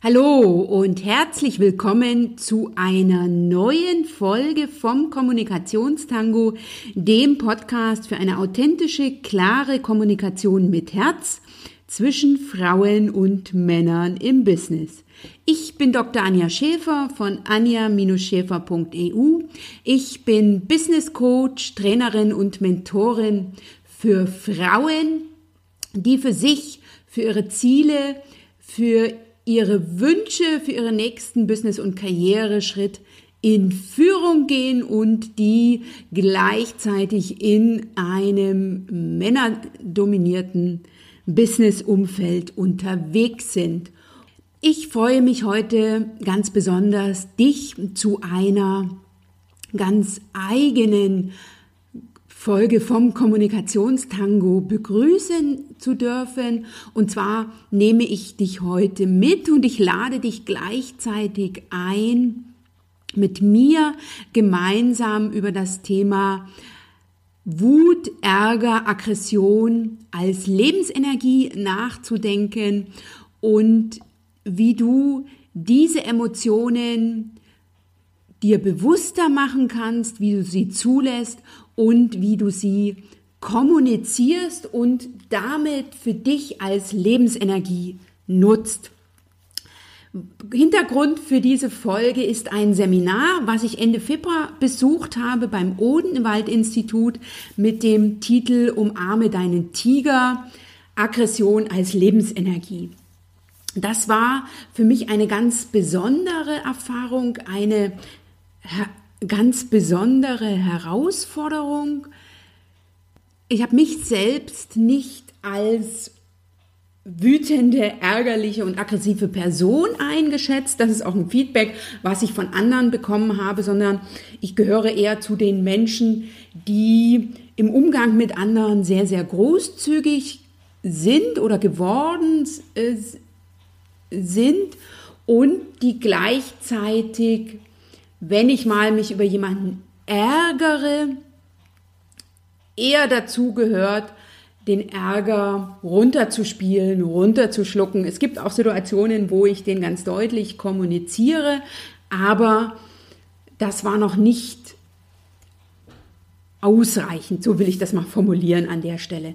Hallo und herzlich willkommen zu einer neuen Folge vom Kommunikationstango, dem Podcast für eine authentische, klare Kommunikation mit Herz zwischen Frauen und Männern im Business. Ich bin Dr. Anja Schäfer von anja-schäfer.eu. Ich bin Business Coach, Trainerin und Mentorin für Frauen, die für sich, für ihre Ziele, für ihre Wünsche für ihren nächsten Business- und Karriereschritt in Führung gehen und die gleichzeitig in einem männerdominierten Business-Umfeld unterwegs sind. Ich freue mich heute ganz besonders, dich zu einer ganz eigenen Folge vom Kommunikationstango begrüßen zu dürfen. Und zwar nehme ich dich heute mit und ich lade dich gleichzeitig ein, mit mir gemeinsam über das Thema Wut, Ärger, Aggression als Lebensenergie nachzudenken und wie du diese Emotionen dir bewusster machen kannst, wie du sie zulässt und wie du sie kommunizierst und damit für dich als Lebensenergie nutzt. Hintergrund für diese Folge ist ein Seminar, was ich Ende Februar besucht habe beim Odenwald-Institut mit dem Titel Umarme deinen Tiger, Aggression als Lebensenergie. Das war für mich eine ganz besondere Erfahrung, eine ganz besondere Herausforderung. Ich habe mich selbst nicht als wütende, ärgerliche und aggressive Person eingeschätzt. Das ist auch ein Feedback, was ich von anderen bekommen habe, sondern ich gehöre eher zu den Menschen, die im Umgang mit anderen sehr, sehr großzügig sind oder geworden äh, sind und die gleichzeitig wenn ich mal mich über jemanden ärgere, eher dazu gehört, den Ärger runterzuspielen, runterzuschlucken. Es gibt auch Situationen, wo ich den ganz deutlich kommuniziere, aber das war noch nicht ausreichend, so will ich das mal formulieren an der Stelle.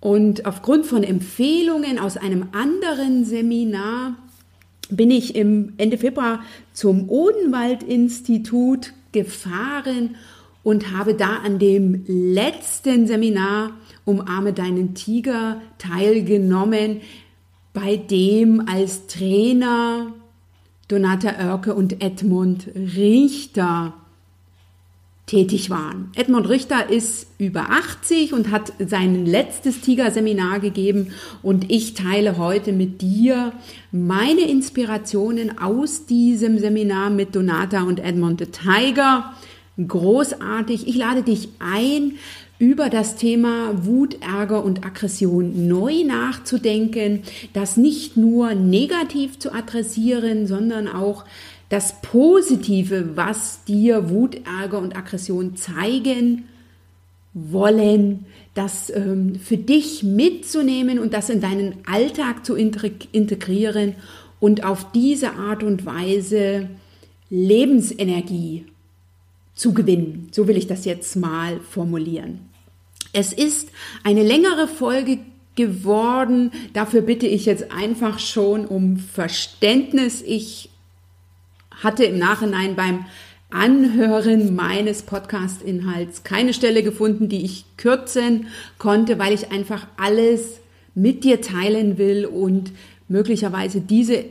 Und aufgrund von Empfehlungen aus einem anderen Seminar bin ich im Ende Februar zum Odenwald-Institut gefahren und habe da an dem letzten Seminar Umarme deinen Tiger teilgenommen, bei dem als Trainer Donata Oerke und Edmund Richter tätig waren. Edmund Richter ist über 80 und hat sein letztes Tiger-Seminar gegeben und ich teile heute mit dir meine Inspirationen aus diesem Seminar mit Donata und Edmund the Tiger. Großartig. Ich lade dich ein, über das Thema Wut, Ärger und Aggression neu nachzudenken, das nicht nur negativ zu adressieren, sondern auch das Positive, was dir Wut, Ärger und Aggression zeigen wollen, das ähm, für dich mitzunehmen und das in deinen Alltag zu integrieren und auf diese Art und Weise Lebensenergie zu gewinnen. So will ich das jetzt mal formulieren. Es ist eine längere Folge geworden. Dafür bitte ich jetzt einfach schon um Verständnis. Ich hatte im Nachhinein beim Anhören meines Podcast-Inhalts keine Stelle gefunden, die ich kürzen konnte, weil ich einfach alles mit dir teilen will und möglicherweise diese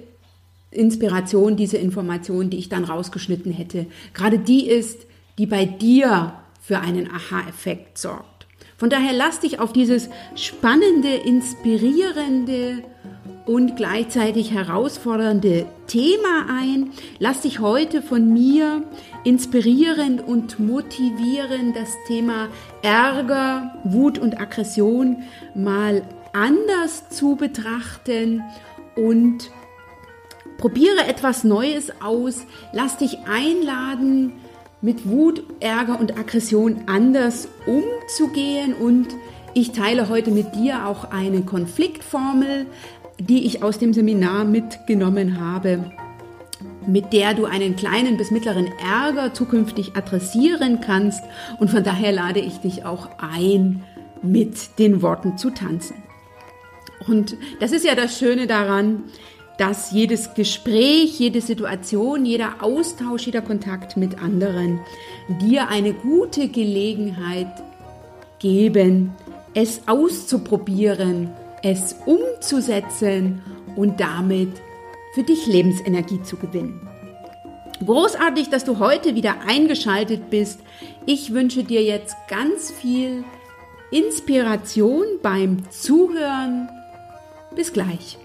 Inspiration, diese Information, die ich dann rausgeschnitten hätte, gerade die ist, die bei dir für einen Aha-Effekt sorgt. Von daher lass dich auf dieses spannende, inspirierende und gleichzeitig herausfordernde Thema ein. Lass dich heute von mir inspirieren und motivieren, das Thema Ärger, Wut und Aggression mal anders zu betrachten und probiere etwas Neues aus. Lass dich einladen, mit Wut, Ärger und Aggression anders umzugehen und ich teile heute mit dir auch eine Konfliktformel, die ich aus dem Seminar mitgenommen habe, mit der du einen kleinen bis mittleren Ärger zukünftig adressieren kannst. Und von daher lade ich dich auch ein, mit den Worten zu tanzen. Und das ist ja das Schöne daran, dass jedes Gespräch, jede Situation, jeder Austausch, jeder Kontakt mit anderen dir eine gute Gelegenheit geben, es auszuprobieren, es umzusetzen und damit für dich Lebensenergie zu gewinnen. Großartig, dass du heute wieder eingeschaltet bist. Ich wünsche dir jetzt ganz viel Inspiration beim Zuhören. Bis gleich.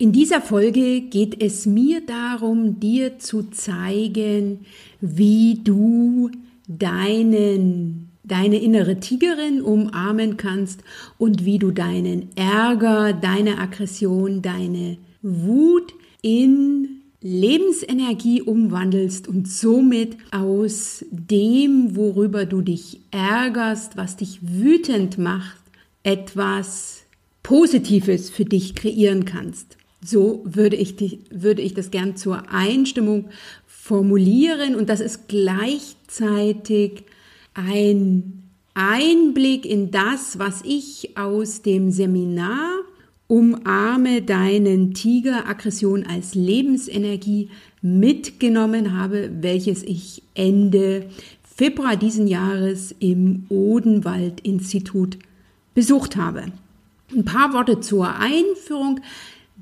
In dieser Folge geht es mir darum, dir zu zeigen, wie du deinen, deine innere Tigerin umarmen kannst und wie du deinen Ärger, deine Aggression, deine Wut in Lebensenergie umwandelst und somit aus dem, worüber du dich ärgerst, was dich wütend macht, etwas Positives für dich kreieren kannst. So würde ich, die, würde ich das gern zur Einstimmung formulieren und das ist gleichzeitig ein Einblick in das, was ich aus dem Seminar Umarme deinen Tiger Aggression als Lebensenergie mitgenommen habe, welches ich Ende Februar diesen Jahres im Odenwald Institut besucht habe. Ein paar Worte zur Einführung.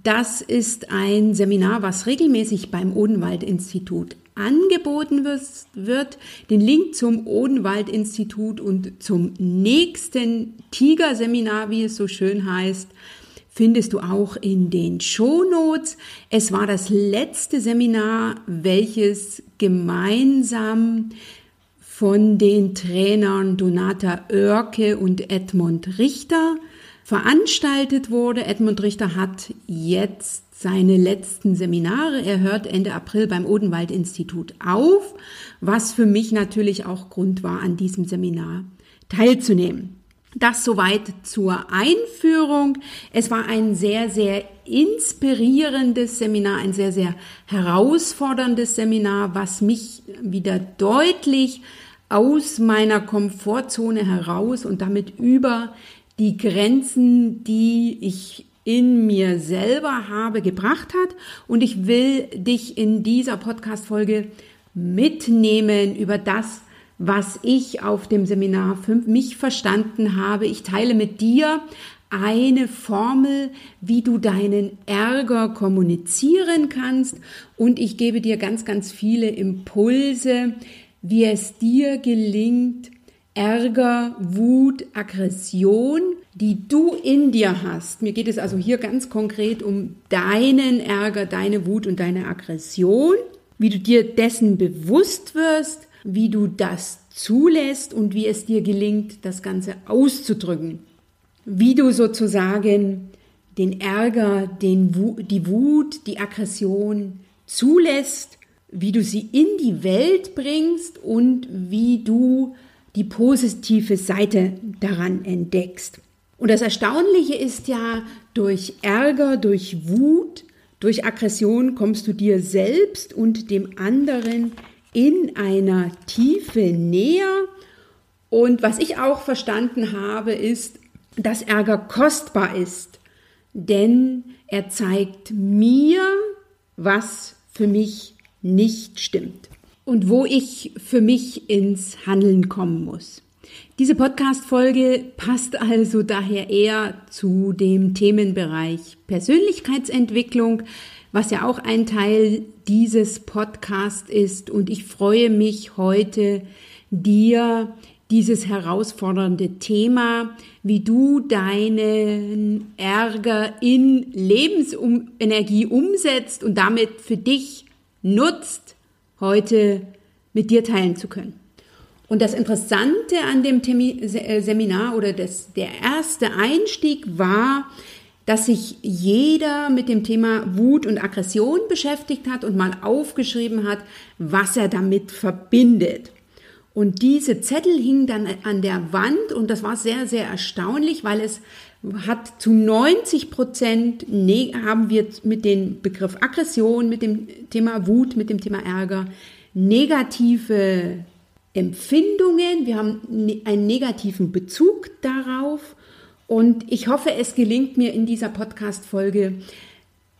Das ist ein Seminar, was regelmäßig beim Odenwald-Institut angeboten wird. Den Link zum Odenwald-Institut und zum nächsten Tiger-Seminar, wie es so schön heißt, findest du auch in den Shownotes. Es war das letzte Seminar, welches gemeinsam von den Trainern Donata Oerke und Edmund Richter veranstaltet wurde. Edmund Richter hat jetzt seine letzten Seminare. Er hört Ende April beim Odenwald Institut auf, was für mich natürlich auch Grund war, an diesem Seminar teilzunehmen. Das soweit zur Einführung. Es war ein sehr, sehr inspirierendes Seminar, ein sehr, sehr herausforderndes Seminar, was mich wieder deutlich aus meiner Komfortzone heraus und damit über die Grenzen, die ich in mir selber habe, gebracht hat. Und ich will dich in dieser Podcast-Folge mitnehmen über das, was ich auf dem Seminar für mich verstanden habe. Ich teile mit dir eine Formel, wie du deinen Ärger kommunizieren kannst und ich gebe dir ganz, ganz viele Impulse, wie es dir gelingt, Ärger, Wut, Aggression, die du in dir hast. Mir geht es also hier ganz konkret um deinen Ärger, deine Wut und deine Aggression, wie du dir dessen bewusst wirst, wie du das zulässt und wie es dir gelingt, das Ganze auszudrücken. Wie du sozusagen den Ärger, den die Wut, die Aggression zulässt, wie du sie in die Welt bringst und wie du die positive Seite daran entdeckst. Und das Erstaunliche ist ja, durch Ärger, durch Wut, durch Aggression kommst du dir selbst und dem anderen in einer Tiefe näher. Und was ich auch verstanden habe, ist, dass Ärger kostbar ist, denn er zeigt mir, was für mich nicht stimmt und wo ich für mich ins Handeln kommen muss. Diese Podcast-Folge passt also daher eher zu dem Themenbereich Persönlichkeitsentwicklung, was ja auch ein Teil dieses Podcasts ist. Und ich freue mich heute, dir dieses herausfordernde Thema, wie du deinen Ärger in Lebensenergie umsetzt und damit für dich nutzt, heute mit dir teilen zu können. Und das Interessante an dem äh, Seminar oder das, der erste Einstieg war, dass sich jeder mit dem Thema Wut und Aggression beschäftigt hat und mal aufgeschrieben hat, was er damit verbindet. Und diese Zettel hingen dann an der Wand und das war sehr, sehr erstaunlich, weil es hat zu 90 Prozent haben wir mit dem Begriff Aggression, mit dem Thema Wut, mit dem Thema Ärger negative Empfindungen. Wir haben ne, einen negativen Bezug darauf und ich hoffe, es gelingt mir in dieser Podcast-Folge,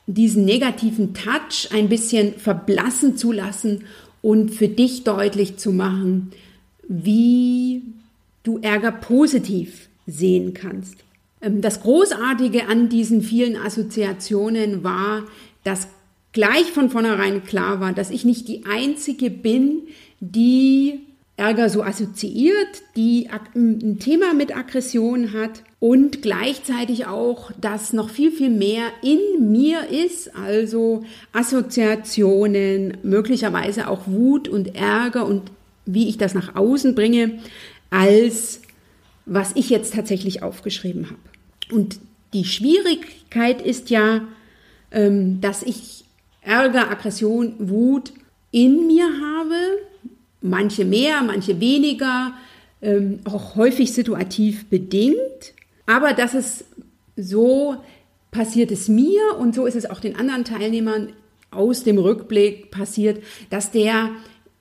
diesen negativen Touch ein bisschen verblassen zu lassen und für dich deutlich zu machen, wie du Ärger positiv sehen kannst. Ähm, das Großartige an diesen vielen Assoziationen war, dass gleich von vornherein klar war, dass ich nicht die Einzige bin, die Ärger so assoziiert, die ein Thema mit Aggression hat und gleichzeitig auch, dass noch viel, viel mehr in mir ist, also Assoziationen, möglicherweise auch Wut und Ärger und wie ich das nach außen bringe, als was ich jetzt tatsächlich aufgeschrieben habe. Und die Schwierigkeit ist ja, ähm, dass ich Ärger, Aggression, Wut in mir habe, manche mehr, manche weniger, ähm, auch häufig situativ bedingt, aber dass es so passiert es mir und so ist es auch den anderen Teilnehmern aus dem Rückblick passiert, dass der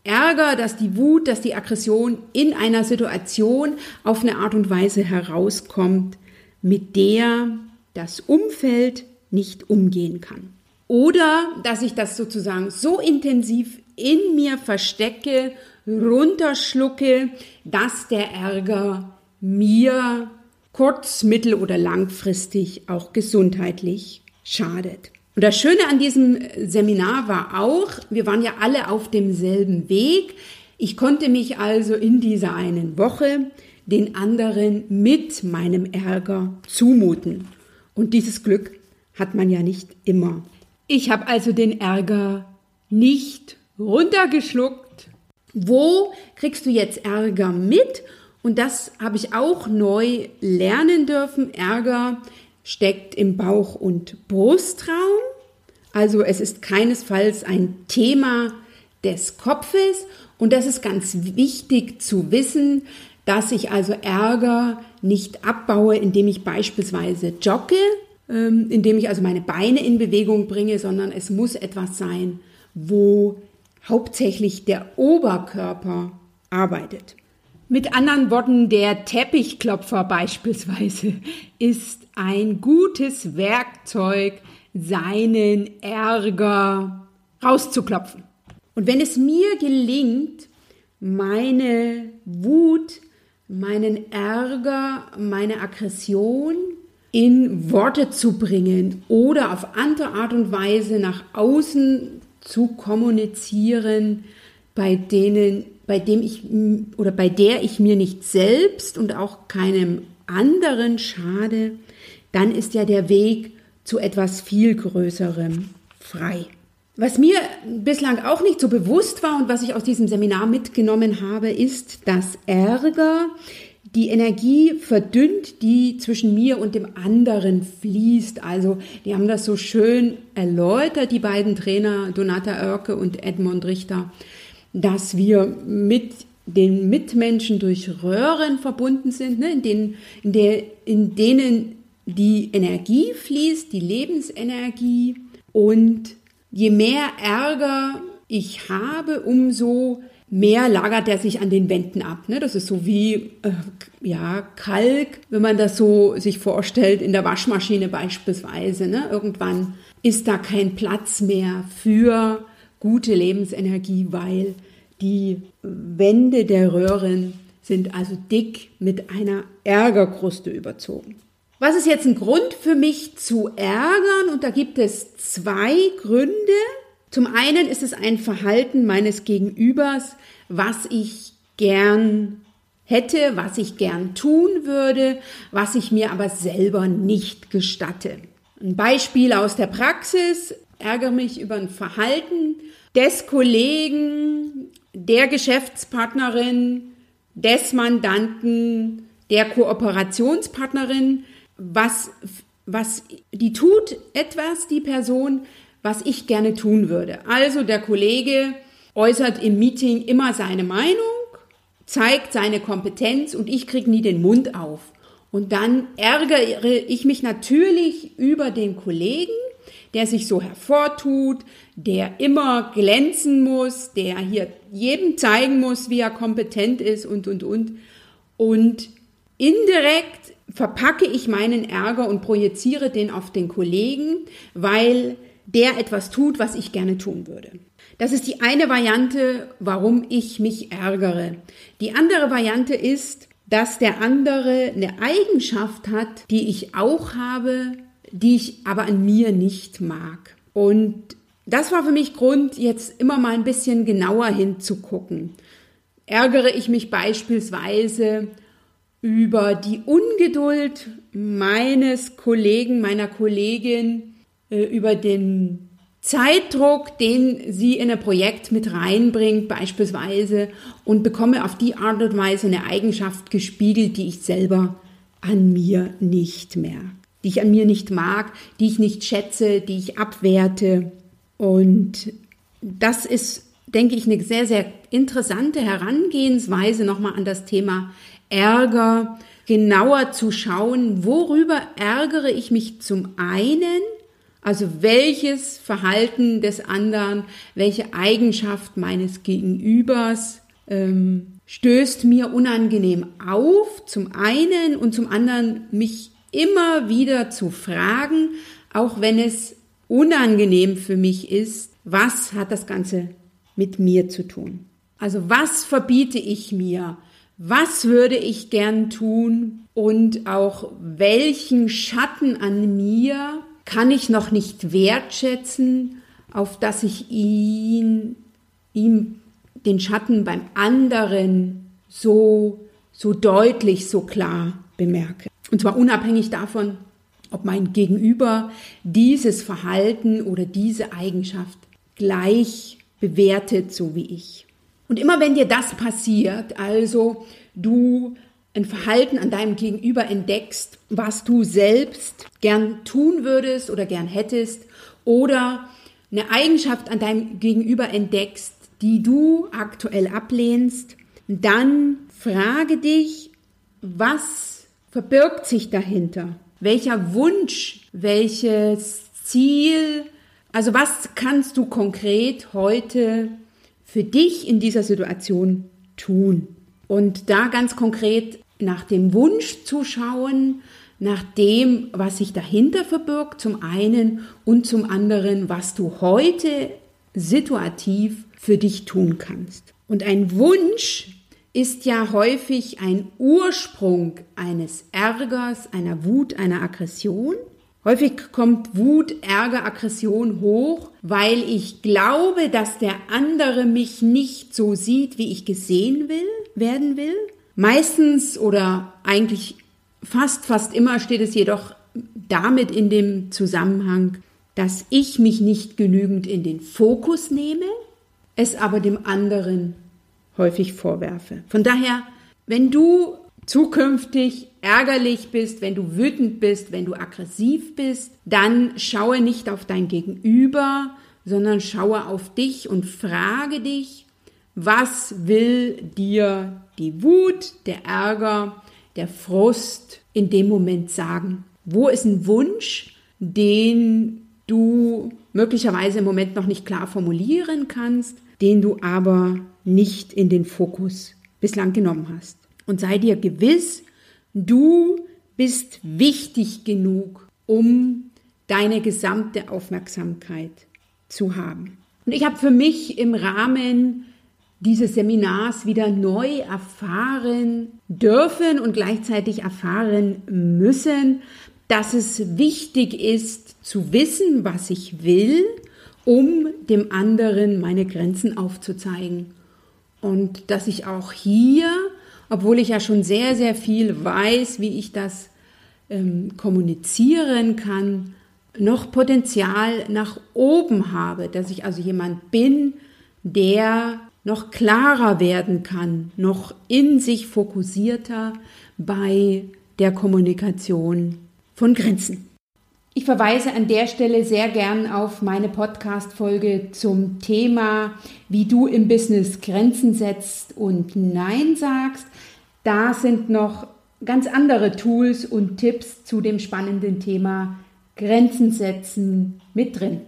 Ärger, dass die Wut, dass die Aggression in einer Situation auf eine Art und Weise herauskommt, mit der das Umfeld nicht umgehen kann. Oder dass ich das sozusagen so intensiv in mir verstecke, runterschlucke, dass der Ärger mir kurz-, mittel- oder langfristig auch gesundheitlich schadet. Und das Schöne an diesem Seminar war auch, wir waren ja alle auf demselben Weg. Ich konnte mich also in dieser einen Woche den anderen mit meinem Ärger zumuten. Und dieses Glück hat man ja nicht immer. Ich habe also den Ärger nicht runtergeschluckt. Wo kriegst du jetzt Ärger mit? Und das habe ich auch neu lernen dürfen. Ärger steckt im Bauch- und Brustraum. Also es ist keinesfalls ein Thema des Kopfes. Und das ist ganz wichtig zu wissen, dass ich also Ärger nicht abbaue, indem ich beispielsweise jogge, ähm, indem ich also meine Beine in Bewegung bringe, sondern es muss etwas sein, wo hauptsächlich der Oberkörper arbeitet. Mit anderen Worten, der Teppichklopfer beispielsweise ist ein gutes Werkzeug, seinen Ärger rauszuklopfen. Und wenn es mir gelingt, meine Wut, meinen Ärger, meine Aggression in Worte zu bringen oder auf andere Art und Weise nach außen zu kommunizieren, bei denen, bei dem ich oder bei der ich mir nicht selbst und auch keinem anderen schade, dann ist ja der Weg zu etwas viel Größerem frei. Was mir bislang auch nicht so bewusst war und was ich aus diesem Seminar mitgenommen habe, ist, dass Ärger die Energie verdünnt, die zwischen mir und dem anderen fließt. Also die haben das so schön erläutert, die beiden Trainer Donata Oerke und Edmund Richter, dass wir mit den Mitmenschen durch Röhren verbunden sind, ne, in, denen, in, der, in denen die Energie fließt, die Lebensenergie. Und je mehr Ärger ich habe, umso mehr lagert er sich an den Wänden ab. Ne? Das ist so wie äh, ja, Kalk, wenn man das so sich vorstellt, in der Waschmaschine beispielsweise. Ne? Irgendwann ist da kein Platz mehr für gute Lebensenergie, weil die Wände der Röhren sind also dick mit einer Ärgerkruste überzogen. Was ist jetzt ein Grund für mich zu ärgern? Und da gibt es zwei Gründe. Zum einen ist es ein Verhalten meines Gegenübers, was ich gern hätte, was ich gern tun würde, was ich mir aber selber nicht gestatte. Ein Beispiel aus der Praxis, ärgere mich über ein Verhalten des Kollegen, der Geschäftspartnerin, des Mandanten, der Kooperationspartnerin, was was, die tut etwas, die Person, was ich gerne tun würde. Also der Kollege äußert im Meeting immer seine Meinung, zeigt seine Kompetenz und ich kriege nie den Mund auf. Und dann ärgere ich mich natürlich über den Kollegen, der sich so hervortut, der immer glänzen muss, der hier jedem zeigen muss, wie er kompetent ist und, und, und. Und indirekt verpacke ich meinen Ärger und projiziere den auf den Kollegen, weil der etwas tut, was ich gerne tun würde. Das ist die eine Variante, warum ich mich ärgere. Die andere Variante ist, dass der andere eine Eigenschaft hat, die ich auch habe, die ich aber an mir nicht mag. Und das war für mich Grund, jetzt immer mal ein bisschen genauer hinzugucken. Ärgere ich mich beispielsweise über die Ungeduld meines Kollegen, meiner Kollegin, äh, über den Zeitdruck, den sie in ein Projekt mit reinbringt beispielsweise und bekomme auf die Art und Weise eine Eigenschaft gespiegelt, die ich selber an mir nicht merke, die ich an mir nicht mag, die ich nicht schätze, die ich abwerte. Und das ist, denke ich, eine sehr, sehr interessante Herangehensweise nochmal an das Thema Ärger, genauer zu schauen, worüber ärgere ich mich zum einen, also welches Verhalten des anderen, welche Eigenschaft meines Gegenübers ähm, stößt mir unangenehm auf, zum einen und zum anderen mich immer wieder zu fragen, auch wenn es unangenehm für mich ist, was hat das Ganze mit mir zu tun? Also was verbiete ich mir? was würde ich gern tun und auch welchen Schatten an mir kann ich noch nicht wertschätzen, auf dass ich ihn, ihm den Schatten beim anderen so, so deutlich, so klar bemerke. Und zwar unabhängig davon, ob mein Gegenüber dieses Verhalten oder diese Eigenschaft gleich bewertet, so wie ich. Und immer wenn dir das passiert, also du ein Verhalten an deinem Gegenüber entdeckst, was du selbst gern tun würdest oder gern hättest, oder eine Eigenschaft an deinem Gegenüber entdeckst, die du aktuell ablehnst, dann frage dich, was verbirgt sich dahinter? Welcher Wunsch, welches Ziel, also was kannst du konkret heute für dich in dieser Situation tun? Und da ganz konkret nach dem Wunsch zu schauen, nach dem, was sich dahinter verbirgt, zum einen und zum anderen, was du heute situativ für dich tun kannst. Und ein Wunsch ist ja häufig ein Ursprung eines Ärgers, einer Wut, einer Aggression. Häufig kommt Wut, Ärger, Aggression hoch, weil ich glaube, dass der andere mich nicht so sieht, wie ich gesehen will, werden will. Meistens oder eigentlich fast, fast immer steht es jedoch damit in dem Zusammenhang, dass ich mich nicht genügend in den Fokus nehme, es aber dem anderen häufig vorwerfe. Von daher, wenn du zukünftig ärgerlich bist, wenn du wütend bist, wenn du aggressiv bist, dann schaue nicht auf dein Gegenüber, sondern schaue auf dich und frage dich, was will dir die Wut, der Ärger, der Frust in dem Moment sagen? Wo ist ein Wunsch, den du möglicherweise im Moment noch nicht klar formulieren kannst, den du aber nicht in den Fokus bislang genommen hast? Und sei dir gewiss, du bist wichtig genug, um deine gesamte Aufmerksamkeit zu haben. Und ich habe für mich im Rahmen dieses Seminars wieder neu erfahren dürfen und gleichzeitig erfahren müssen, dass es wichtig ist zu wissen, was ich will, um dem anderen meine Grenzen aufzuzeigen. Und dass ich auch hier obwohl ich ja schon sehr, sehr viel weiß, wie ich das ähm, kommunizieren kann, noch Potenzial nach oben habe, dass ich also jemand bin, der noch klarer werden kann, noch in sich fokussierter bei der Kommunikation von Grenzen. Ich verweise an der Stelle sehr gern auf meine Podcast-Folge zum Thema, wie du im Business Grenzen setzt und Nein sagst. Da sind noch ganz andere Tools und Tipps zu dem spannenden Thema Grenzen setzen mit drin.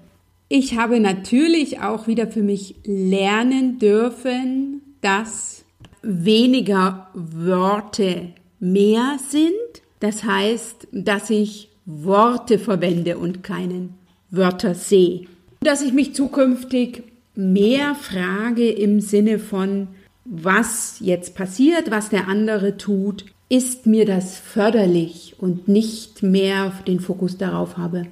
Ich habe natürlich auch wieder für mich lernen dürfen, dass weniger Worte mehr sind. Das heißt, dass ich Worte verwende und keinen Wörtersee. Dass ich mich zukünftig mehr frage im Sinne von, was jetzt passiert, was der andere tut, ist mir das förderlich und nicht mehr den Fokus darauf habe,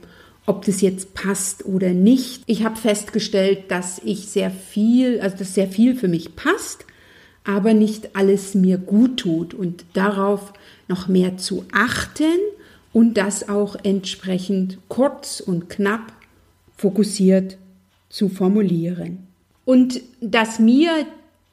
ob das jetzt passt oder nicht. Ich habe festgestellt, dass ich sehr viel, also dass sehr viel für mich passt, aber nicht alles mir gut tut und darauf noch mehr zu achten und das auch entsprechend kurz und knapp fokussiert zu formulieren. Und dass mir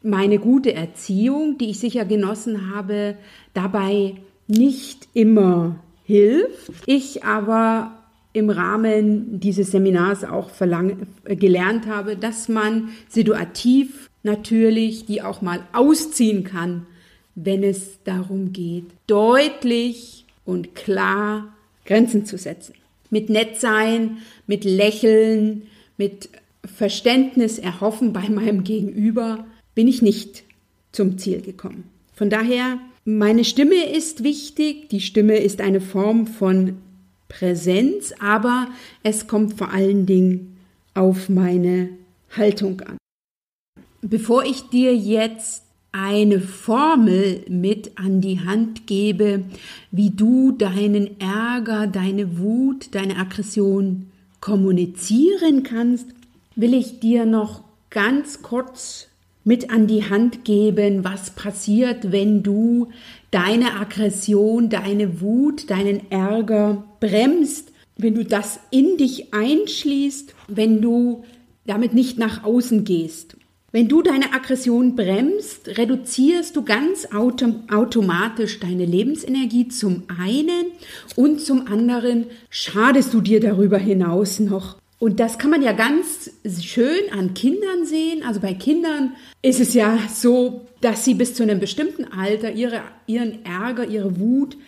meine gute Erziehung, die ich sicher genossen habe, dabei nicht immer hilft. Ich aber im Rahmen dieses Seminars auch verlang gelernt habe, dass man situativ natürlich die auch mal ausziehen kann, wenn es darum geht, deutlich und klar Grenzen zu setzen. Mit nett sein, mit Lächeln, mit Verständnis erhoffen bei meinem Gegenüber bin ich nicht zum Ziel gekommen. Von daher, meine Stimme ist wichtig. Die Stimme ist eine Form von Präsenz, aber es kommt vor allen Dingen auf meine Haltung an. Bevor ich dir jetzt eine Formel mit an die Hand gebe, wie du deinen Ärger, deine Wut, deine Aggression kommunizieren kannst, will ich dir noch ganz kurz mit an die Hand geben, was passiert, wenn du deine Aggression, deine Wut, deinen Ärger bremst, wenn du das in dich einschließt, wenn du damit nicht nach außen gehst. Wenn du deine Aggression bremst, reduzierst du ganz autom automatisch deine Lebensenergie zum einen und zum anderen schadest du dir darüber hinaus noch. Und das kann man ja ganz schön an Kindern sehen. Also bei Kindern ist es ja so, dass sie bis zu einem bestimmten Alter ihre, ihren Ärger, ihre Wut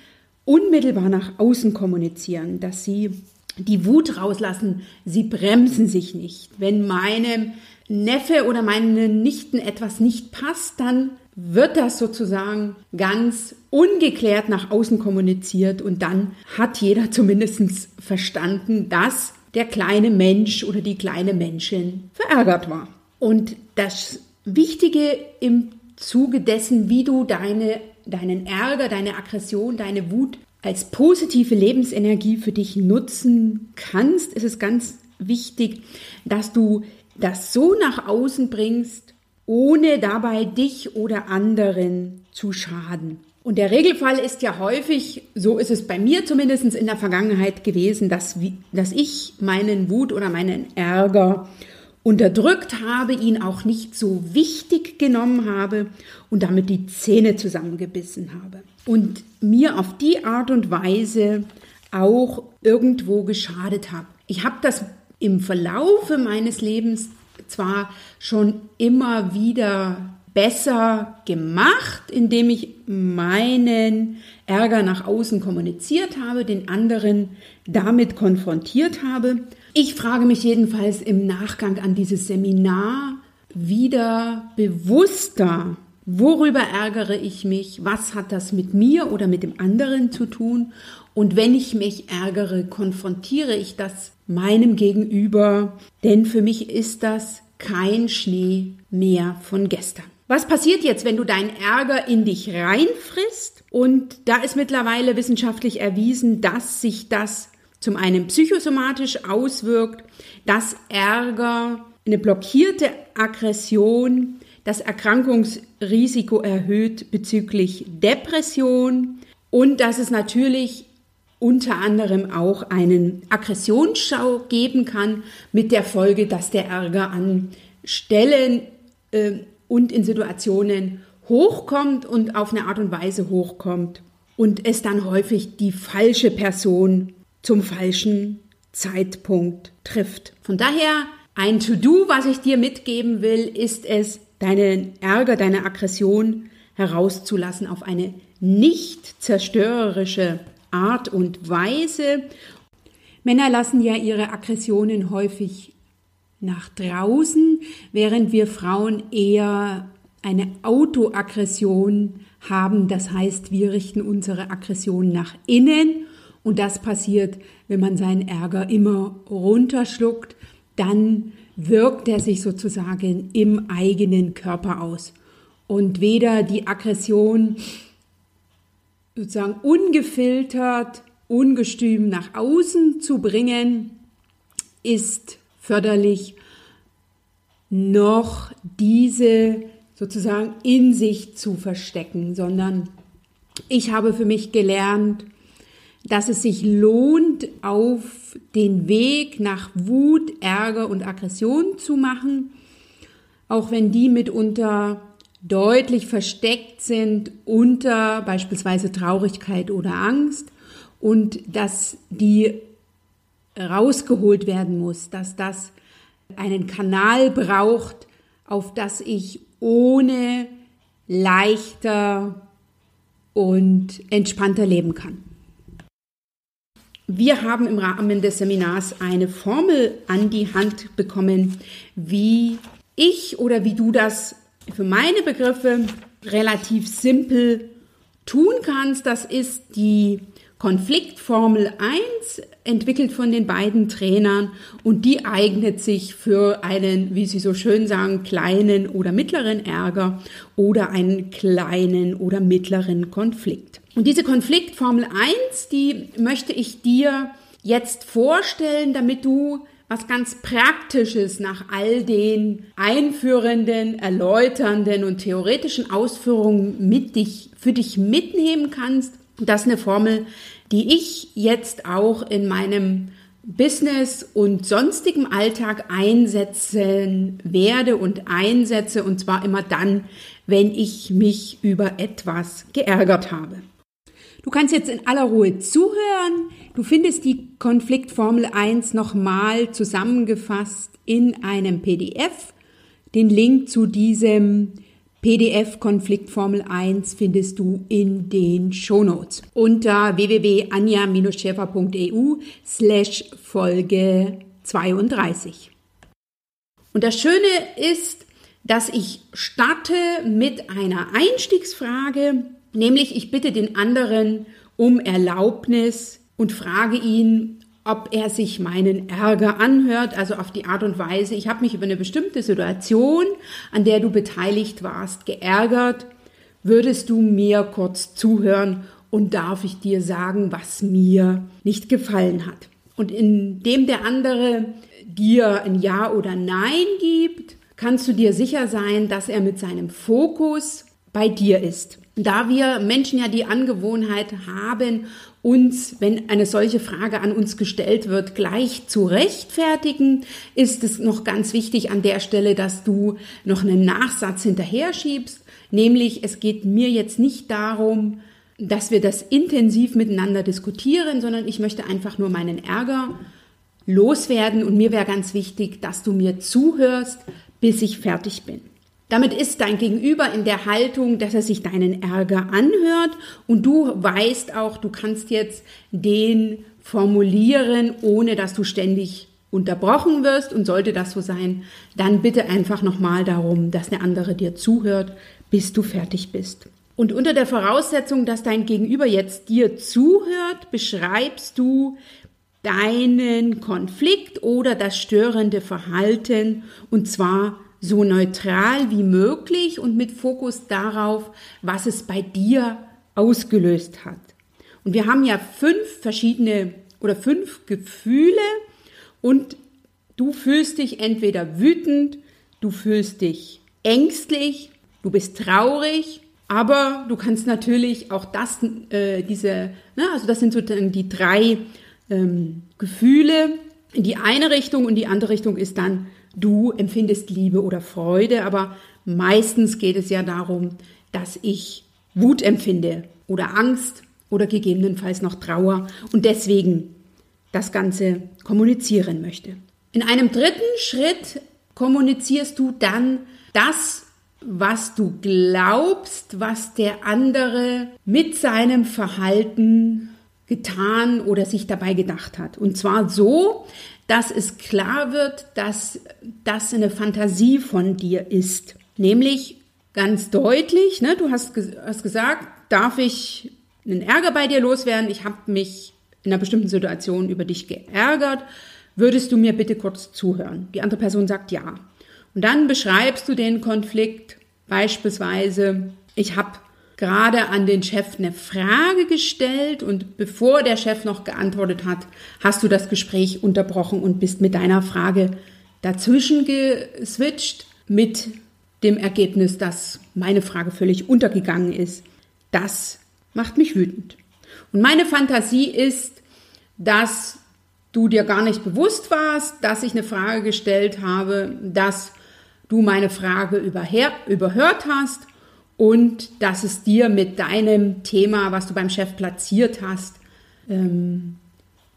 unmittelbar nach außen kommunizieren, dass sie die Wut rauslassen, sie bremsen sich nicht. Wenn meinem Neffe oder meinen Nichten etwas nicht passt, dann wird das sozusagen ganz ungeklärt nach außen kommuniziert und dann hat jeder zumindest verstanden, dass der kleine Mensch oder die kleine Menschen verärgert war. Und das Wichtige im Zuge dessen, wie du deine, deinen Ärger, deine Aggression, deine Wut als positive Lebensenergie für dich nutzen kannst, ist es ganz wichtig, dass du das so nach außen bringst, ohne dabei dich oder anderen zu schaden. Und der Regelfall ist ja häufig, so ist es bei mir zumindest in der Vergangenheit gewesen, dass, dass ich meinen Wut oder meinen Ärger unterdrückt habe, ihn auch nicht so wichtig genommen habe und damit die Zähne zusammengebissen habe. Und mir auf die Art und Weise auch irgendwo geschadet habe. Ich habe das im Verlaufe meines Lebens zwar schon immer wieder besser gemacht, indem ich meinen Ärger nach außen kommuniziert habe, den anderen damit konfrontiert habe. Ich frage mich jedenfalls im Nachgang an dieses Seminar wieder bewusster, worüber ärgere ich mich, was hat das mit mir oder mit dem anderen zu tun und wenn ich mich ärgere, konfrontiere ich das meinem Gegenüber, denn für mich ist das kein Schnee mehr von gestern. Was passiert jetzt, wenn du deinen Ärger in dich reinfrisst? Und da ist mittlerweile wissenschaftlich erwiesen, dass sich das zum einen psychosomatisch auswirkt, dass Ärger, eine blockierte Aggression das Erkrankungsrisiko erhöht bezüglich Depression und dass es natürlich unter anderem auch einen Aggressionsschau geben kann, mit der Folge, dass der Ärger an Stellen äh, und in Situationen hochkommt und auf eine Art und Weise hochkommt und es dann häufig die falsche Person zum falschen Zeitpunkt trifft. Von daher ein To-Do, was ich dir mitgeben will, ist es, deinen Ärger, deine Aggression herauszulassen auf eine nicht zerstörerische Art und Weise. Männer lassen ja ihre Aggressionen häufig nach draußen, während wir Frauen eher eine Autoaggression haben. Das heißt, wir richten unsere Aggression nach innen und das passiert, wenn man seinen Ärger immer runterschluckt, dann wirkt er sich sozusagen im eigenen Körper aus. Und weder die Aggression sozusagen ungefiltert, ungestüm nach außen zu bringen, ist förderlich, noch diese sozusagen in sich zu verstecken, sondern ich habe für mich gelernt, dass es sich lohnt, auf den Weg nach Wut, Ärger und Aggression zu machen, auch wenn die mitunter deutlich versteckt sind unter beispielsweise Traurigkeit oder Angst und dass die rausgeholt werden muss, dass das einen Kanal braucht, auf das ich ohne leichter und entspannter leben kann. Wir haben im Rahmen des Seminars eine Formel an die Hand bekommen, wie ich oder wie du das für meine Begriffe relativ simpel tun kannst. Das ist die Konfliktformel 1, entwickelt von den beiden Trainern und die eignet sich für einen, wie sie so schön sagen, kleinen oder mittleren Ärger oder einen kleinen oder mittleren Konflikt. Und diese Konfliktformel 1, die möchte ich dir jetzt vorstellen, damit du was ganz Praktisches nach all den einführenden, erläuternden und theoretischen Ausführungen mit dich, für dich mitnehmen kannst. Das ist eine Formel, die ich jetzt auch in meinem Business und sonstigem Alltag einsetzen werde und einsetze und zwar immer dann, wenn ich mich über etwas geärgert habe. Du kannst jetzt in aller Ruhe zuhören. Du findest die Konfliktformel 1 nochmal zusammengefasst in einem PDF. Den Link zu diesem PDF Konfliktformel 1 findest du in den Shownotes unter www.anja-schäfer.eu slash Folge 32. Und das Schöne ist, dass ich starte mit einer Einstiegsfrage, Nämlich, ich bitte den anderen um Erlaubnis und frage ihn, ob er sich meinen Ärger anhört, also auf die Art und Weise, ich habe mich über eine bestimmte Situation, an der du beteiligt warst, geärgert, würdest du mir kurz zuhören und darf ich dir sagen, was mir nicht gefallen hat. Und indem der andere dir ein Ja oder Nein gibt, kannst du dir sicher sein, dass er mit seinem Fokus bei dir ist. Da wir Menschen ja die Angewohnheit haben, uns, wenn eine solche Frage an uns gestellt wird, gleich zu rechtfertigen, ist es noch ganz wichtig an der Stelle, dass du noch einen Nachsatz hinterher schiebst. Nämlich, es geht mir jetzt nicht darum, dass wir das intensiv miteinander diskutieren, sondern ich möchte einfach nur meinen Ärger loswerden und mir wäre ganz wichtig, dass du mir zuhörst, bis ich fertig bin. Damit ist dein Gegenüber in der Haltung, dass er sich deinen Ärger anhört. Und du weißt auch, du kannst jetzt den formulieren, ohne dass du ständig unterbrochen wirst. Und sollte das so sein, dann bitte einfach nochmal darum, dass der andere dir zuhört, bis du fertig bist. Und unter der Voraussetzung, dass dein Gegenüber jetzt dir zuhört, beschreibst du deinen Konflikt oder das störende Verhalten. Und zwar so neutral wie möglich und mit Fokus darauf, was es bei dir ausgelöst hat. Und wir haben ja fünf verschiedene oder fünf Gefühle und du fühlst dich entweder wütend, du fühlst dich ängstlich, du bist traurig, aber du kannst natürlich auch das, äh, diese, ne, also das sind sozusagen die drei ähm, Gefühle in die eine Richtung und die andere Richtung ist dann du empfindest Liebe oder Freude, aber meistens geht es ja darum, dass ich Wut empfinde oder Angst oder gegebenenfalls noch Trauer und deswegen das Ganze kommunizieren möchte. In einem dritten Schritt kommunizierst du dann das, was du glaubst, was der andere mit seinem Verhalten getan oder sich dabei gedacht hat. Und zwar so, dass es klar wird, dass das eine Fantasie von dir ist. Nämlich ganz deutlich, ne, du hast, hast gesagt, darf ich einen Ärger bei dir loswerden? Ich habe mich in einer bestimmten Situation über dich geärgert. Würdest du mir bitte kurz zuhören? Die andere Person sagt ja. Und dann beschreibst du den Konflikt beispielsweise, ich habe gerade an den Chef eine Frage gestellt und bevor der Chef noch geantwortet hat, hast du das Gespräch unterbrochen und bist mit deiner Frage dazwischen geswitcht mit dem Ergebnis, dass meine Frage völlig untergegangen ist. Das macht mich wütend. Und meine Fantasie ist, dass du dir gar nicht bewusst warst, dass ich eine Frage gestellt habe, dass du meine Frage überhört hast und dass es dir mit deinem Thema, was du beim Chef platziert hast, ähm,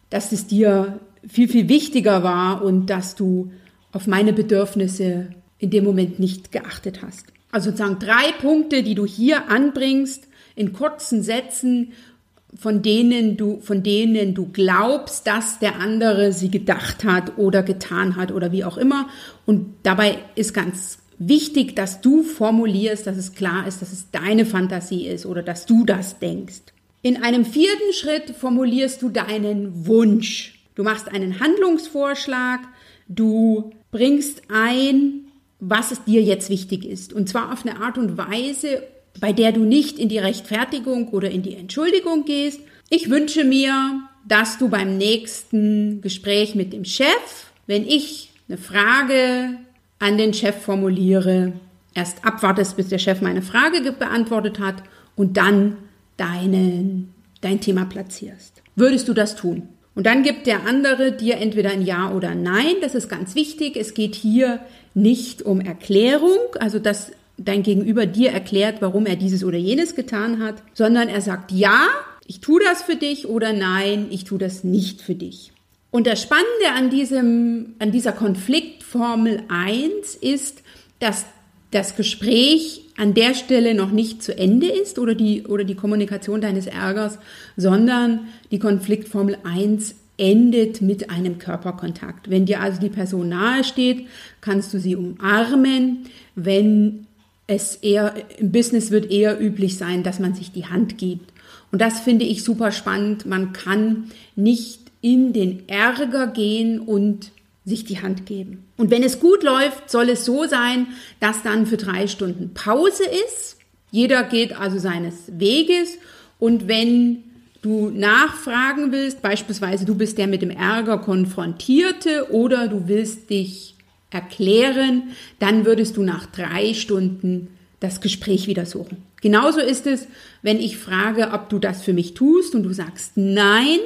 dass es dir viel, viel wichtiger war und dass du auf meine Bedürfnisse in dem Moment nicht geachtet hast. Also sozusagen drei Punkte, die du hier anbringst in kurzen Sätzen, von denen du, von denen du glaubst, dass der andere sie gedacht hat oder getan hat oder wie auch immer. Und dabei ist ganz wichtig, dass du formulierst, dass es klar ist, dass es deine Fantasie ist oder dass du das denkst. In einem vierten Schritt formulierst du deinen Wunsch. Du machst einen Handlungsvorschlag, du bringst ein, was es dir jetzt wichtig ist. Und zwar auf eine Art und Weise, bei der du nicht in die Rechtfertigung oder in die Entschuldigung gehst. Ich wünsche mir, dass du beim nächsten Gespräch mit dem Chef, wenn ich eine Frage an den Chef formuliere, erst abwartest, bis der Chef meine Frage beantwortet hat und dann deinen, dein Thema platzierst. Würdest du das tun? Und dann gibt der andere dir entweder ein Ja oder Nein. Das ist ganz wichtig. Es geht hier nicht um Erklärung, also dass dein Gegenüber dir erklärt, warum er dieses oder jenes getan hat, sondern er sagt Ja, ich tue das für dich oder Nein, ich tue das nicht für dich. Und das Spannende an, diesem, an dieser Konfliktformel 1 ist, dass das Gespräch an der Stelle noch nicht zu Ende ist oder die, oder die Kommunikation deines Ärgers, sondern die Konfliktformel 1 endet mit einem Körperkontakt. Wenn dir also die Person nahe steht, kannst du sie umarmen. Wenn es eher im Business wird eher üblich sein, dass man sich die Hand gibt. Und das finde ich super spannend. Man kann nicht in den Ärger gehen und sich die Hand geben. Und wenn es gut läuft, soll es so sein, dass dann für drei Stunden Pause ist. Jeder geht also seines Weges. Und wenn du nachfragen willst, beispielsweise du bist der mit dem Ärger konfrontierte oder du willst dich erklären, dann würdest du nach drei Stunden das Gespräch wieder suchen. Genauso ist es, wenn ich frage, ob du das für mich tust und du sagst nein,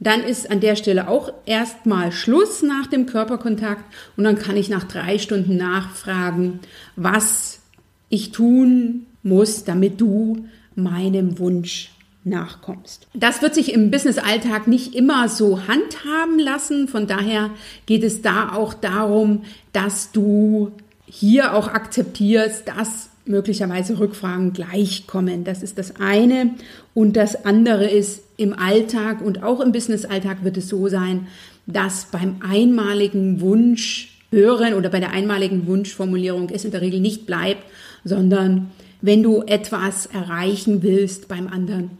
dann ist an der Stelle auch erstmal Schluss nach dem Körperkontakt und dann kann ich nach drei Stunden nachfragen, was ich tun muss, damit du meinem Wunsch nachkommst. Das wird sich im Business-Alltag nicht immer so handhaben lassen. Von daher geht es da auch darum, dass du hier auch akzeptierst, dass möglicherweise Rückfragen gleich kommen. Das ist das eine. Und das andere ist, im Alltag und auch im Business-Alltag wird es so sein, dass beim einmaligen Wunsch hören oder bei der einmaligen Wunschformulierung es in der Regel nicht bleibt, sondern wenn du etwas erreichen willst beim anderen,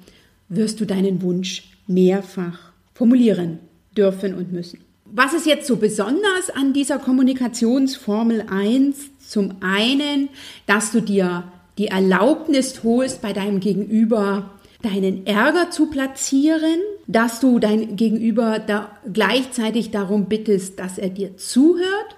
wirst du deinen Wunsch mehrfach formulieren dürfen und müssen. Was ist jetzt so besonders an dieser Kommunikationsformel 1? Zum einen, dass du dir die Erlaubnis holst, bei deinem Gegenüber deinen Ärger zu platzieren, dass du dein Gegenüber da gleichzeitig darum bittest, dass er dir zuhört.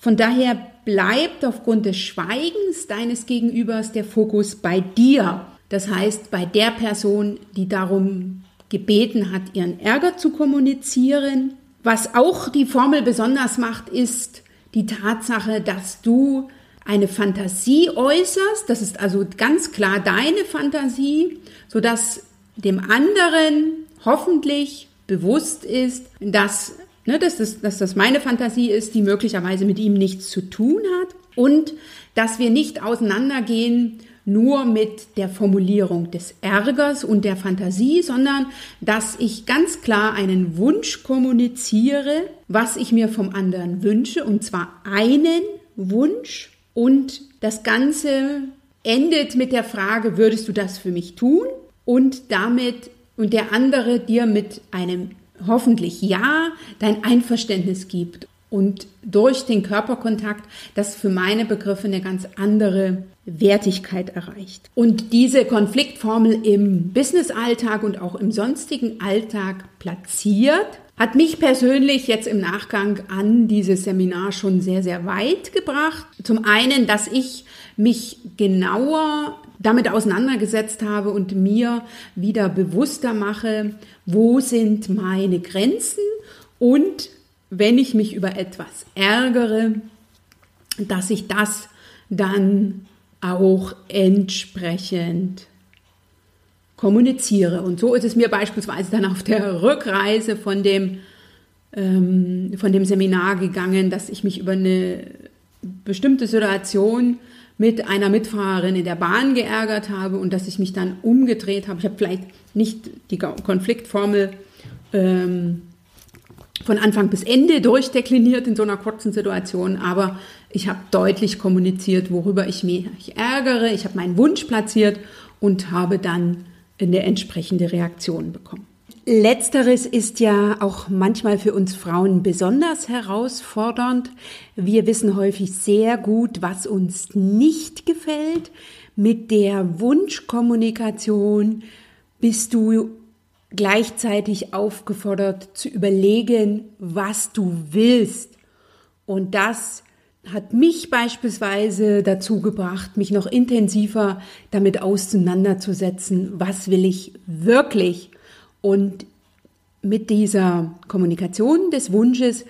Von daher bleibt aufgrund des Schweigens deines Gegenübers der Fokus bei dir. Das heißt, bei der Person, die darum gebeten hat, ihren Ärger zu kommunizieren. Was auch die Formel besonders macht, ist die Tatsache, dass du eine Fantasie äußerst. Das ist also ganz klar deine Fantasie, sodass dem anderen hoffentlich bewusst ist, dass, ne, dass, das, dass das meine Fantasie ist, die möglicherweise mit ihm nichts zu tun hat und dass wir nicht auseinandergehen nur mit der Formulierung des Ärgers und der Fantasie, sondern dass ich ganz klar einen Wunsch kommuniziere, was ich mir vom anderen wünsche, und zwar einen Wunsch. Und das Ganze endet mit der Frage, würdest du das für mich tun? Und damit, und der andere dir mit einem hoffentlich Ja dein Einverständnis gibt und durch den Körperkontakt das für meine Begriffe eine ganz andere Wertigkeit erreicht. Und diese Konfliktformel im Businessalltag und auch im sonstigen Alltag platziert, hat mich persönlich jetzt im Nachgang an dieses Seminar schon sehr, sehr weit gebracht. Zum einen, dass ich mich genauer damit auseinandergesetzt habe und mir wieder bewusster mache, wo sind meine Grenzen und wenn ich mich über etwas ärgere, dass ich das dann auch entsprechend kommuniziere. Und so ist es mir beispielsweise dann auf der Rückreise von dem, ähm, von dem Seminar gegangen, dass ich mich über eine bestimmte Situation mit einer Mitfahrerin in der Bahn geärgert habe und dass ich mich dann umgedreht habe. Ich habe vielleicht nicht die Konfliktformel ähm, von Anfang bis Ende durchdekliniert in so einer kurzen Situation, aber ich habe deutlich kommuniziert, worüber ich mich ärgere. Ich habe meinen Wunsch platziert und habe dann eine entsprechende Reaktion bekommen. Letzteres ist ja auch manchmal für uns Frauen besonders herausfordernd. Wir wissen häufig sehr gut, was uns nicht gefällt. Mit der Wunschkommunikation bist du gleichzeitig aufgefordert zu überlegen, was du willst. Und das hat mich beispielsweise dazu gebracht, mich noch intensiver damit auseinanderzusetzen, was will ich wirklich. Und mit dieser Kommunikation des Wunsches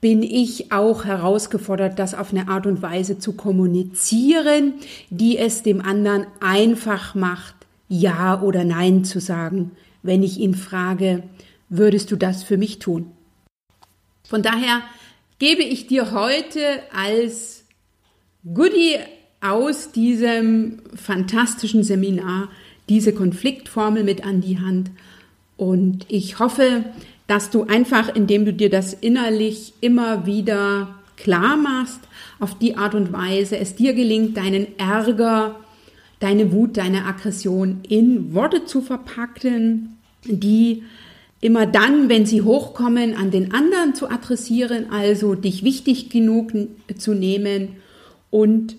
bin ich auch herausgefordert, das auf eine Art und Weise zu kommunizieren, die es dem anderen einfach macht, Ja oder Nein zu sagen wenn ich ihn frage, würdest du das für mich tun? Von daher gebe ich dir heute als Goodie aus diesem fantastischen Seminar diese Konfliktformel mit an die Hand. Und ich hoffe, dass du einfach, indem du dir das innerlich immer wieder klar machst, auf die Art und Weise es dir gelingt, deinen Ärger, deine Wut, deine Aggression in Worte zu verpacken, die immer dann, wenn sie hochkommen, an den anderen zu adressieren, also dich wichtig genug zu nehmen und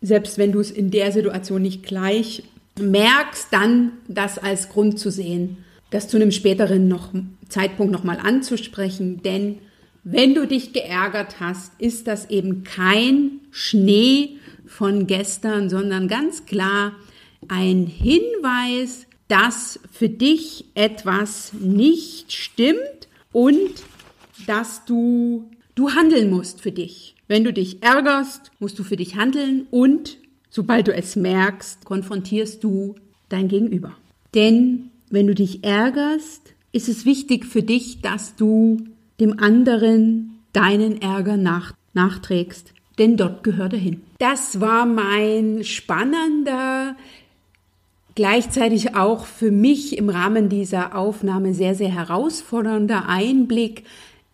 selbst wenn du es in der Situation nicht gleich merkst, dann das als Grund zu sehen, das zu einem späteren noch, Zeitpunkt nochmal anzusprechen, denn wenn du dich geärgert hast, ist das eben kein Schnee von gestern, sondern ganz klar ein Hinweis dass für dich etwas nicht stimmt und dass du, du handeln musst für dich. Wenn du dich ärgerst, musst du für dich handeln und sobald du es merkst, konfrontierst du dein Gegenüber. Denn wenn du dich ärgerst, ist es wichtig für dich, dass du dem anderen deinen Ärger nach, nachträgst, denn dort gehört er hin. Das war mein spannender gleichzeitig auch für mich im Rahmen dieser Aufnahme sehr, sehr herausfordernder Einblick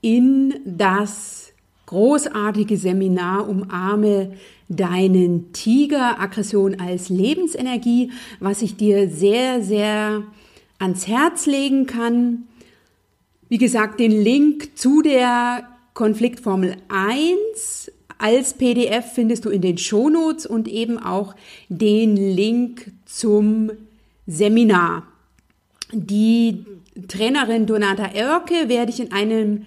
in das großartige Seminar Umarme deinen Tiger, Aggression als Lebensenergie, was ich dir sehr, sehr ans Herz legen kann. Wie gesagt, den Link zu der Konfliktformel 1 als PDF findest du in den Shownotes und eben auch den Link zum Seminar. Die Trainerin Donata Oerke werde ich in einem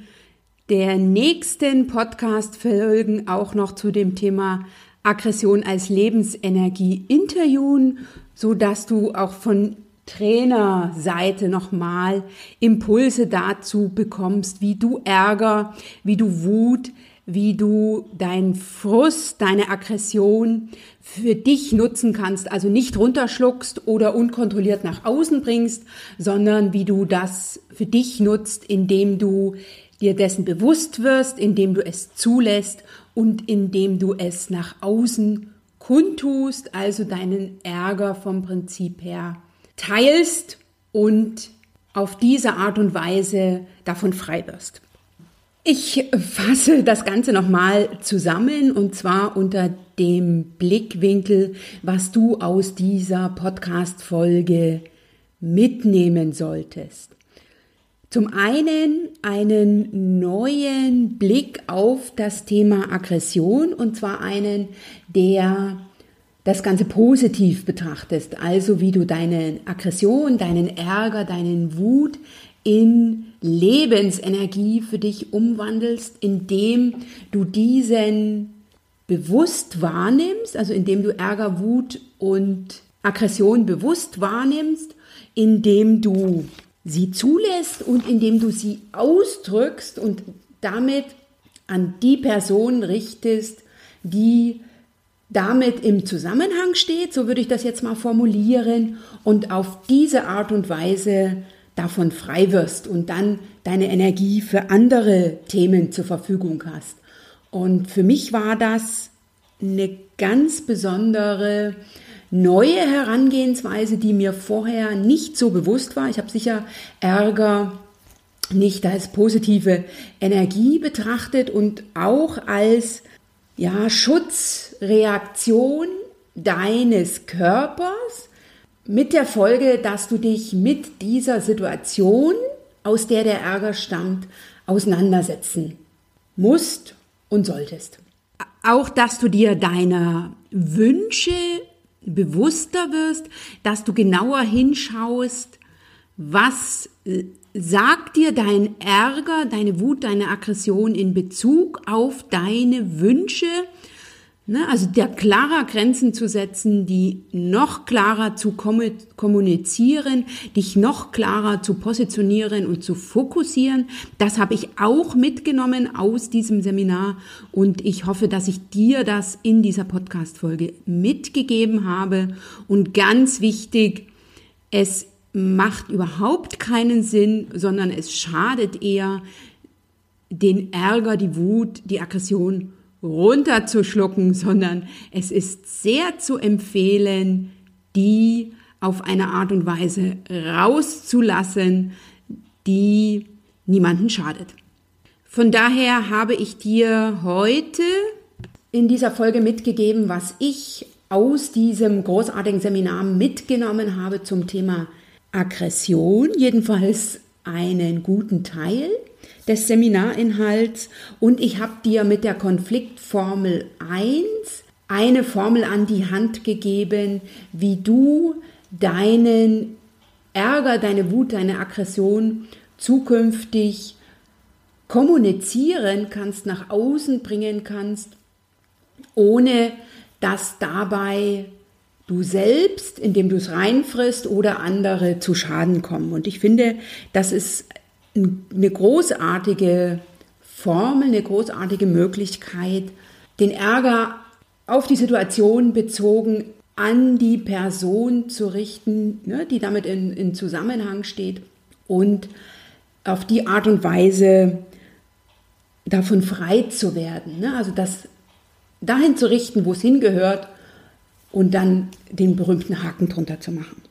der nächsten Podcast-Folgen auch noch zu dem Thema Aggression als Lebensenergie interviewen, so dass du auch von Trainerseite nochmal Impulse dazu bekommst, wie du Ärger, wie du Wut wie du deinen Frust, deine Aggression für dich nutzen kannst, also nicht runterschluckst oder unkontrolliert nach außen bringst, sondern wie du das für dich nutzt, indem du dir dessen bewusst wirst, indem du es zulässt und indem du es nach außen kundtust, also deinen Ärger vom Prinzip her teilst und auf diese Art und Weise davon frei wirst. Ich fasse das Ganze nochmal zusammen und zwar unter dem Blickwinkel, was du aus dieser Podcast-Folge mitnehmen solltest. Zum einen einen neuen Blick auf das Thema Aggression und zwar einen, der das Ganze positiv betrachtest, also wie du deine Aggression, deinen Ärger, deinen Wut in Lebensenergie für dich umwandelst, indem du diesen bewusst wahrnimmst, also indem du Ärger, Wut und Aggression bewusst wahrnimmst, indem du sie zulässt und indem du sie ausdrückst und damit an die Person richtest, die damit im Zusammenhang steht, so würde ich das jetzt mal formulieren, und auf diese Art und Weise davon frei wirst und dann deine Energie für andere Themen zur Verfügung hast. Und für mich war das eine ganz besondere neue Herangehensweise, die mir vorher nicht so bewusst war. Ich habe sicher Ärger nicht als positive Energie betrachtet und auch als ja, Schutzreaktion deines Körpers mit der Folge, dass du dich mit dieser Situation, aus der der Ärger stammt, auseinandersetzen musst und solltest. Auch, dass du dir deiner Wünsche bewusster wirst, dass du genauer hinschaust, was äh, sagt dir dein Ärger, deine Wut, deine Aggression in Bezug auf deine Wünsche, Ne? Also der klarer Grenzen zu setzen, die noch klarer zu kommunizieren, dich noch klarer zu positionieren und zu fokussieren. Das habe ich auch mitgenommen aus diesem Seminar und ich hoffe, dass ich dir das in dieser Podcast-Folge mitgegeben habe. Und ganz wichtig, es macht überhaupt keinen Sinn, sondern es schadet eher den Ärger, die Wut, die Aggression runterzuschlucken, sondern es ist sehr zu empfehlen, die auf eine Art und Weise rauszulassen, die niemanden schadet. Von daher habe ich dir heute in dieser Folge mitgegeben, was ich aus diesem großartigen Seminar mitgenommen habe zum Thema Aggression, jedenfalls einen guten Teil des Seminarinhalts und ich habe dir mit der Konfliktformel 1 eine Formel an die Hand gegeben, wie du deinen Ärger, deine Wut, deine Aggression zukünftig kommunizieren kannst, nach außen bringen kannst, ohne dass dabei du selbst, indem du es reinfrisst oder andere zu Schaden kommen. Und ich finde, das ist eine großartige Formel, eine großartige Möglichkeit, den Ärger auf die Situation bezogen an die Person zu richten, ne, die damit in, in Zusammenhang steht und auf die Art und Weise davon frei zu werden. Ne? Also das dahin zu richten, wo es hingehört und dann den berühmten Haken drunter zu machen.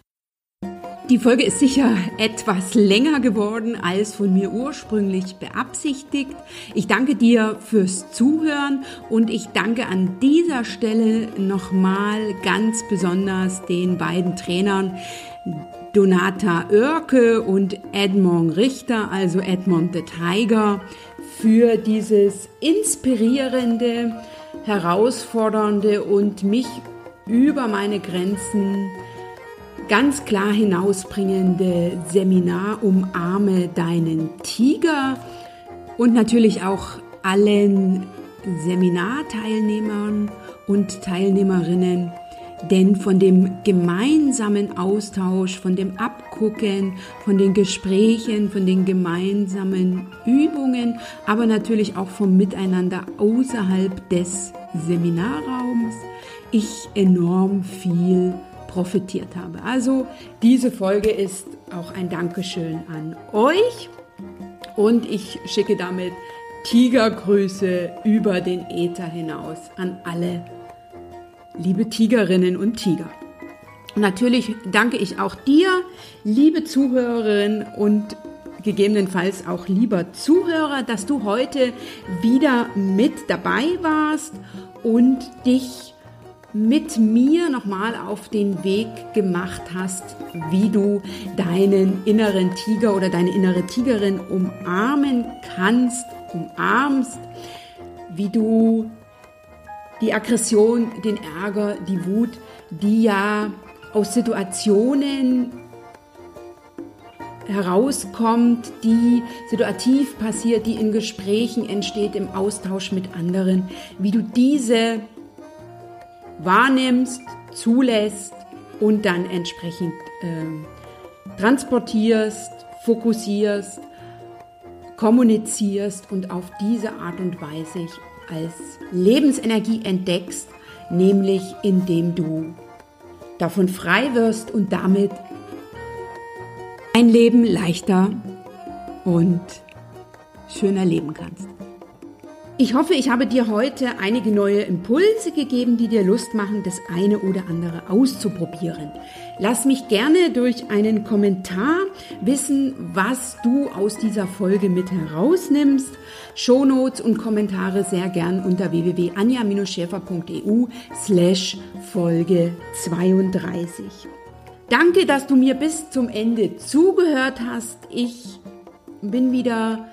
Die Folge ist sicher etwas länger geworden als von mir ursprünglich beabsichtigt. Ich danke dir fürs Zuhören und ich danke an dieser Stelle nochmal ganz besonders den beiden Trainern Donata Oerke und Edmond Richter, also Edmond the Tiger, für dieses inspirierende, herausfordernde und mich über meine Grenzen ganz klar hinausbringende Seminar Umarme deinen Tiger und natürlich auch allen Seminarteilnehmern und Teilnehmerinnen, Denn von dem gemeinsamen Austausch, von dem Abgucken, von den Gesprächen, von den gemeinsamen Übungen, aber natürlich auch vom Miteinander außerhalb des Seminarraums, ich enorm viel profitiert habe. Also diese Folge ist auch ein Dankeschön an euch und ich schicke damit Tigergrüße über den Äther hinaus an alle liebe Tigerinnen und Tiger. natürlich danke ich auch dir, liebe Zuhörerin und gegebenenfalls auch lieber Zuhörer, dass du heute wieder mit dabei warst und dich mit mir nochmal auf den Weg gemacht hast, wie du deinen inneren Tiger oder deine innere Tigerin umarmen kannst, umarmst, wie du die Aggression, den Ärger, die Wut, die ja aus Situationen herauskommt, die situativ passiert, die in Gesprächen entsteht, im Austausch mit anderen, wie du diese wahrnimmst, zulässt und dann entsprechend äh, transportierst, fokussierst, kommunizierst und auf diese Art und Weise als Lebensenergie entdeckst, nämlich indem du davon frei wirst und damit ein Leben leichter und schöner leben kannst. Ich hoffe, ich habe dir heute einige neue Impulse gegeben, die dir Lust machen, das eine oder andere auszuprobieren. Lass mich gerne durch einen Kommentar wissen, was du aus dieser Folge mit herausnimmst. Shownotes und Kommentare sehr gern unter www.anja-schäfer.eu slash Folge 32. Danke, dass du mir bis zum Ende zugehört hast. Ich bin wieder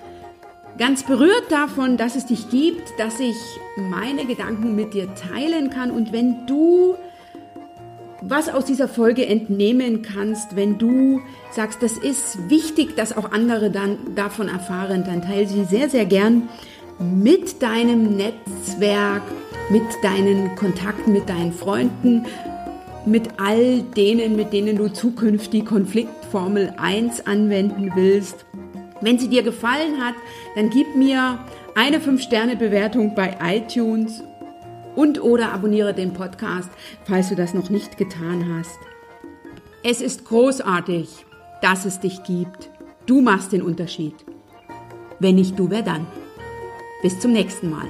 ganz berührt davon, dass es dich gibt, dass ich meine Gedanken mit dir teilen kann. Und wenn du was aus dieser Folge entnehmen kannst, wenn du sagst, das ist wichtig, dass auch andere dann davon erfahren, dann teile sie sehr, sehr gern mit deinem Netzwerk, mit deinen Kontakten, mit deinen Freunden, mit all denen, mit denen du zukünftig Konfliktformel 1 anwenden willst. Wenn sie dir gefallen hat, dann gib mir eine 5-Sterne-Bewertung bei iTunes und oder abonniere den Podcast, falls du das noch nicht getan hast. Es ist großartig, dass es dich gibt. Du machst den Unterschied. Wenn nicht du, wer dann? Bis zum nächsten Mal.